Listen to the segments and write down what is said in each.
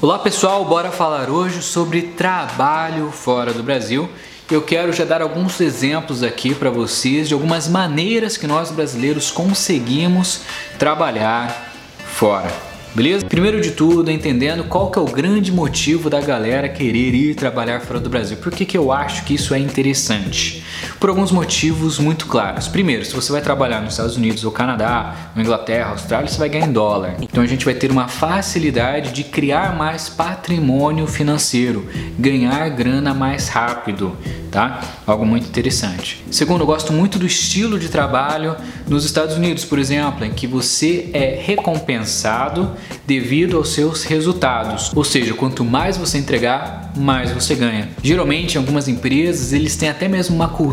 Olá pessoal, bora falar hoje sobre trabalho fora do Brasil. Eu quero já dar alguns exemplos aqui para vocês de algumas maneiras que nós brasileiros conseguimos trabalhar fora. Beleza? Primeiro de tudo, entendendo qual que é o grande motivo da galera querer ir trabalhar fora do Brasil. Por que, que eu acho que isso é interessante? Por alguns motivos muito claros. Primeiro, se você vai trabalhar nos Estados Unidos ou Canadá, ou Inglaterra, Austrália, você vai ganhar em dólar. Então a gente vai ter uma facilidade de criar mais patrimônio financeiro, ganhar grana mais rápido tá? Algo muito interessante. Segundo, eu gosto muito do estilo de trabalho nos Estados Unidos, por exemplo, em que você é recompensado devido aos seus resultados. Ou seja, quanto mais você entregar, mais você ganha. Geralmente, algumas empresas, eles têm até mesmo uma cultura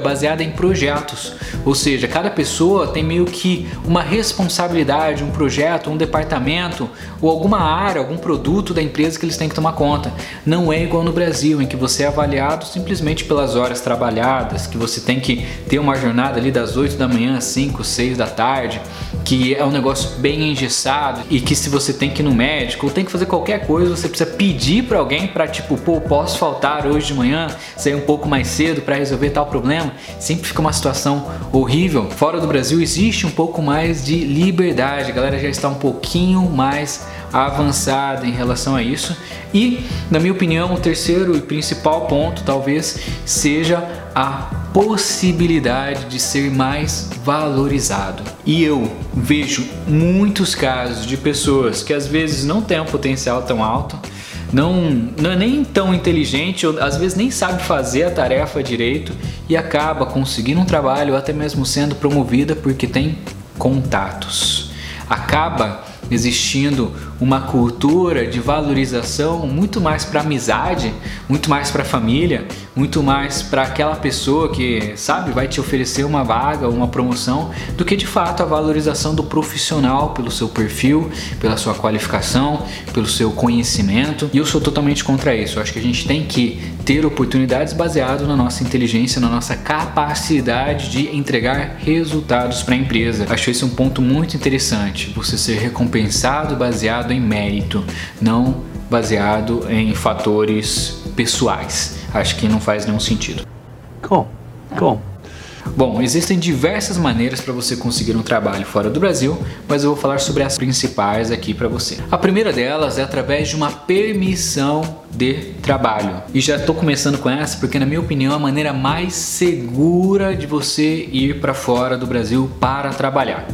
baseada em projetos. Ou seja, cada pessoa tem meio que uma responsabilidade, um projeto, um departamento ou alguma área, algum produto da empresa que eles têm que tomar conta. Não é igual no Brasil, em que você é avaliado simplesmente pelas horas trabalhadas, que você tem que ter uma jornada ali das 8 da manhã às 5, 6 da tarde, que é um negócio bem engessado e que se você tem que ir no médico ou tem que fazer qualquer coisa, você precisa pedir para alguém para tipo, pô, posso faltar hoje de manhã, sair um pouco mais cedo para resolver tal problema. Sempre fica uma situação horrível. Fora do Brasil existe um pouco mais de liberdade, a galera já está um pouquinho mais avançada em relação a isso. E, na minha opinião, o terceiro e principal ponto talvez seja a possibilidade de ser mais valorizado. E eu vejo muitos casos de pessoas que às vezes não têm um potencial tão alto, não, não é nem tão inteligente, ou às vezes nem sabe fazer a tarefa direito e acaba conseguindo um trabalho ou até mesmo sendo promovida porque tem contatos. Acaba existindo uma cultura de valorização muito mais para amizade, muito mais para família, muito mais para aquela pessoa que, sabe, vai te oferecer uma vaga, uma promoção, do que de fato a valorização do profissional pelo seu perfil, pela sua qualificação, pelo seu conhecimento. E eu sou totalmente contra isso. Eu acho que a gente tem que ter oportunidades baseado na nossa inteligência, na nossa capacidade de entregar resultados para a empresa. Acho esse um ponto muito interessante. Você ser recompensado baseado em mérito, não baseado em fatores pessoais. Acho que não faz nenhum sentido. Cool. Cool. Bom, existem diversas maneiras para você conseguir um trabalho fora do Brasil, mas eu vou falar sobre as principais aqui para você. A primeira delas é através de uma permissão de trabalho. E já estou começando com essa porque, na minha opinião, é a maneira mais segura de você ir para fora do Brasil para trabalhar.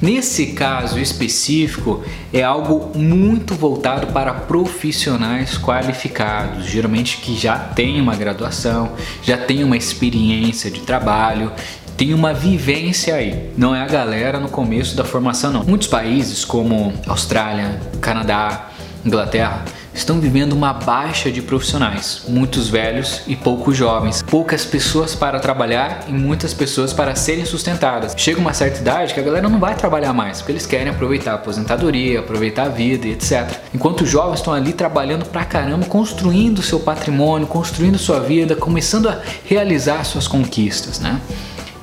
Nesse caso específico, é algo muito voltado para profissionais qualificados, geralmente que já têm uma graduação, já têm uma experiência de trabalho, tem uma vivência aí. Não é a galera no começo da formação, não. Muitos países, como Austrália, Canadá, Inglaterra, estão vivendo uma baixa de profissionais, muitos velhos e poucos jovens, poucas pessoas para trabalhar e muitas pessoas para serem sustentadas. Chega uma certa idade que a galera não vai trabalhar mais, porque eles querem aproveitar a aposentadoria, aproveitar a vida e etc. Enquanto os jovens estão ali trabalhando pra caramba, construindo seu patrimônio, construindo sua vida, começando a realizar suas conquistas, né?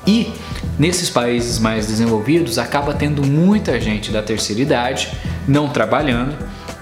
E nesses países mais desenvolvidos acaba tendo muita gente da terceira idade não trabalhando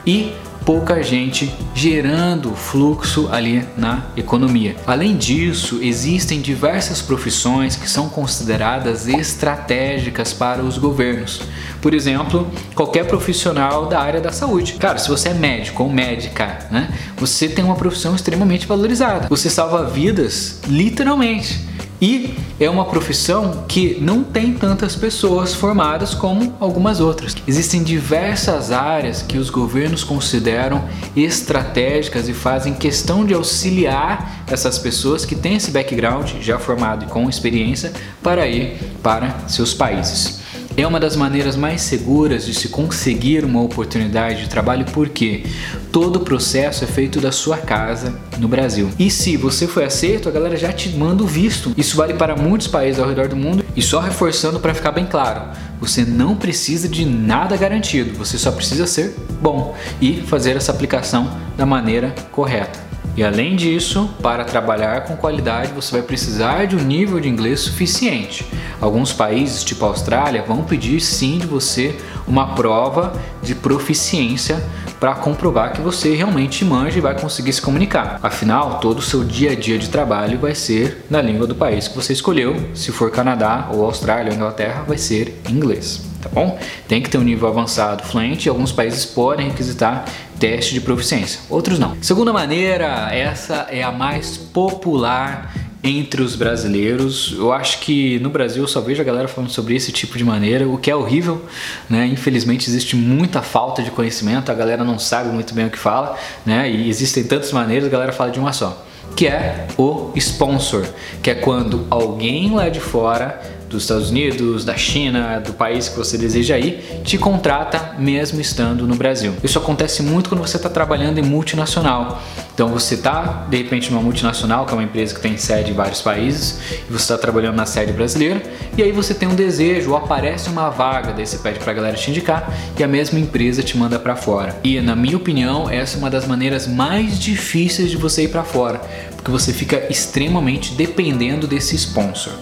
e pouca gente gerando fluxo ali na economia. Além disso, existem diversas profissões que são consideradas estratégicas para os governos. Por exemplo, qualquer profissional da área da saúde. Cara, se você é médico ou médica, né, você tem uma profissão extremamente valorizada. Você salva vidas, literalmente. E é uma profissão que não tem tantas pessoas formadas como algumas outras. Existem diversas áreas que os governos consideram estratégicas e fazem questão de auxiliar essas pessoas que têm esse background já formado e com experiência para ir para seus países. É uma das maneiras mais seguras de se conseguir uma oportunidade de trabalho porque todo o processo é feito da sua casa no Brasil. E se você foi aceito, a galera já te manda o visto. Isso vale para muitos países ao redor do mundo. E só reforçando para ficar bem claro, você não precisa de nada garantido, você só precisa ser bom e fazer essa aplicação da maneira correta. E além disso, para trabalhar com qualidade, você vai precisar de um nível de inglês suficiente. Alguns países, tipo a Austrália, vão pedir sim de você uma prova de proficiência para comprovar que você realmente manja e vai conseguir se comunicar. Afinal, todo o seu dia a dia de trabalho vai ser na língua do país que você escolheu. Se for Canadá ou Austrália ou Inglaterra, vai ser inglês tá bom? Tem que ter um nível avançado fluente e alguns países podem requisitar teste de proficiência, outros não. Segunda maneira, essa é a mais popular entre os brasileiros. Eu acho que no Brasil eu só vejo a galera falando sobre esse tipo de maneira, o que é horrível, né? Infelizmente existe muita falta de conhecimento, a galera não sabe muito bem o que fala, né? E existem tantas maneiras, a galera fala de uma só, que é o sponsor, que é quando alguém lá de fora dos Estados Unidos, da China, do país que você deseja ir, te contrata mesmo estando no Brasil. Isso acontece muito quando você está trabalhando em multinacional. Então você está de repente numa multinacional, que é uma empresa que tem sede em vários países, e você está trabalhando na sede brasileira, e aí você tem um desejo, ou aparece uma vaga, daí você pede para a galera te indicar, e a mesma empresa te manda para fora. E na minha opinião, essa é uma das maneiras mais difíceis de você ir para fora, porque você fica extremamente dependendo desse sponsor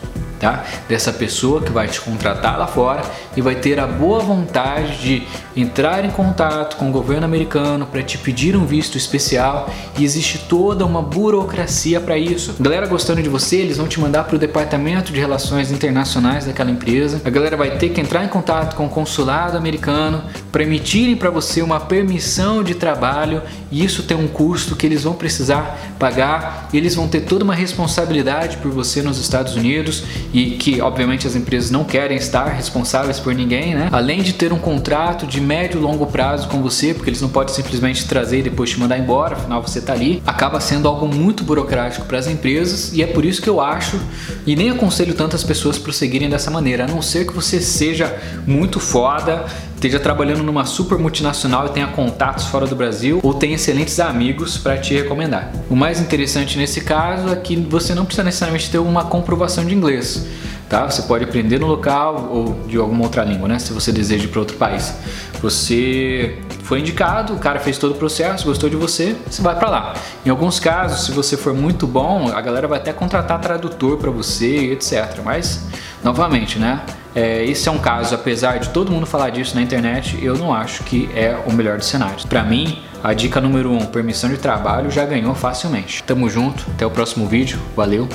tá? Dessa pessoa que vai te contratar lá fora e vai ter a boa vontade de entrar em contato com o governo americano para te pedir um visto especial e existe toda uma burocracia para isso. A galera gostando de você, eles vão te mandar para o departamento de relações internacionais daquela empresa. A galera vai ter que entrar em contato com o consulado americano para emitirem para você uma permissão de trabalho e isso tem um custo que eles vão precisar pagar. Eles vão ter toda uma responsabilidade por você nos Estados Unidos e que obviamente as empresas não querem estar responsáveis por ninguém, né? Além de ter um contrato de médio e longo prazo com você, porque eles não podem simplesmente trazer e depois te mandar embora, afinal você tá ali, acaba sendo algo muito burocrático para as empresas e é por isso que eu acho e nem aconselho tantas pessoas prosseguirem dessa maneira, a não ser que você seja muito foda, esteja trabalhando numa super multinacional e tenha contatos fora do Brasil ou tenha excelentes amigos para te recomendar. O mais interessante nesse caso é que você não precisa necessariamente ter uma comprovação de inglês. Tá? Você pode aprender no local ou de alguma outra língua, né? Se você deseja ir para outro país. Você foi indicado, o cara fez todo o processo, gostou de você, você vai para lá. Em alguns casos, se você for muito bom, a galera vai até contratar tradutor para você, etc. Mas, novamente, né? É, esse é um caso, apesar de todo mundo falar disso na internet, eu não acho que é o melhor dos cenários. Para mim, a dica número 1, um, permissão de trabalho, já ganhou facilmente. Tamo junto, até o próximo vídeo, valeu!